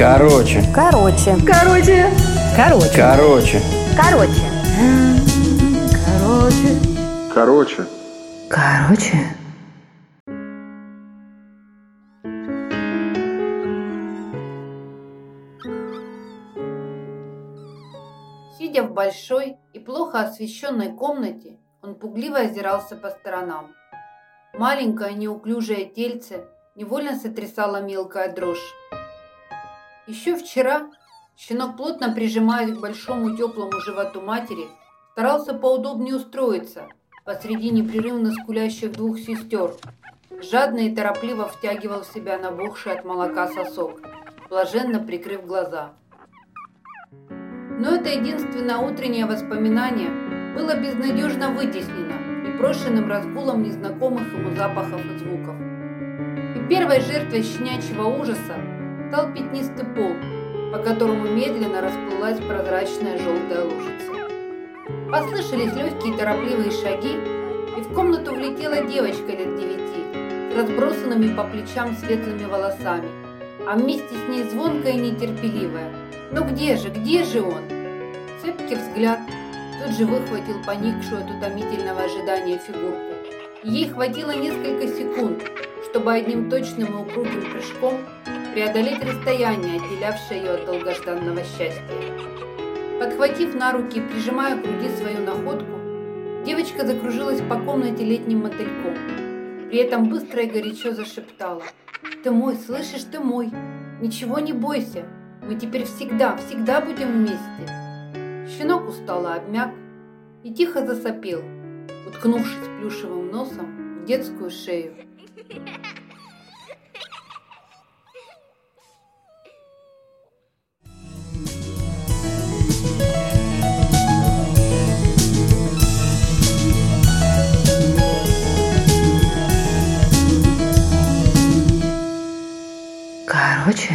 Короче. Короче. Короче. Короче. Короче. Короче. Короче. Короче. Короче. Сидя в большой и плохо освещенной комнате, он пугливо озирался по сторонам. Маленькое неуклюжее тельце невольно сотрясала мелкая дрожь. Еще вчера щенок, плотно прижимаясь к большому теплому животу матери, старался поудобнее устроиться посреди непрерывно скулящих двух сестер, жадно и торопливо втягивал в себя набухший от молока сосок, блаженно прикрыв глаза. Но это единственное утреннее воспоминание было безнадежно вытеснено непрошенным разгулом незнакомых ему запахов и звуков. И первой жертвой щенячьего ужаса стал пятнистый пол, по которому медленно расплылась прозрачная желтая лужица. Послышались легкие торопливые шаги, и в комнату влетела девочка лет девяти с разбросанными по плечам светлыми волосами, а вместе с ней звонкая и нетерпеливая. «Ну где же, где же он?» Цепкий взгляд тут же выхватил поникшую от утомительного ожидания фигурку. Ей хватило несколько секунд, чтобы одним точным и упругим прыжком преодолеть расстояние, отделявшее ее от долгожданного счастья. Подхватив на руки и прижимая к груди свою находку, девочка закружилась по комнате летним мотыльком. При этом быстро и горячо зашептала. «Ты мой, слышишь, ты мой! Ничего не бойся! Мы теперь всегда, всегда будем вместе!» Щенок устало обмяк и тихо засопел, уткнувшись плюшевым носом в детскую шею. Короче.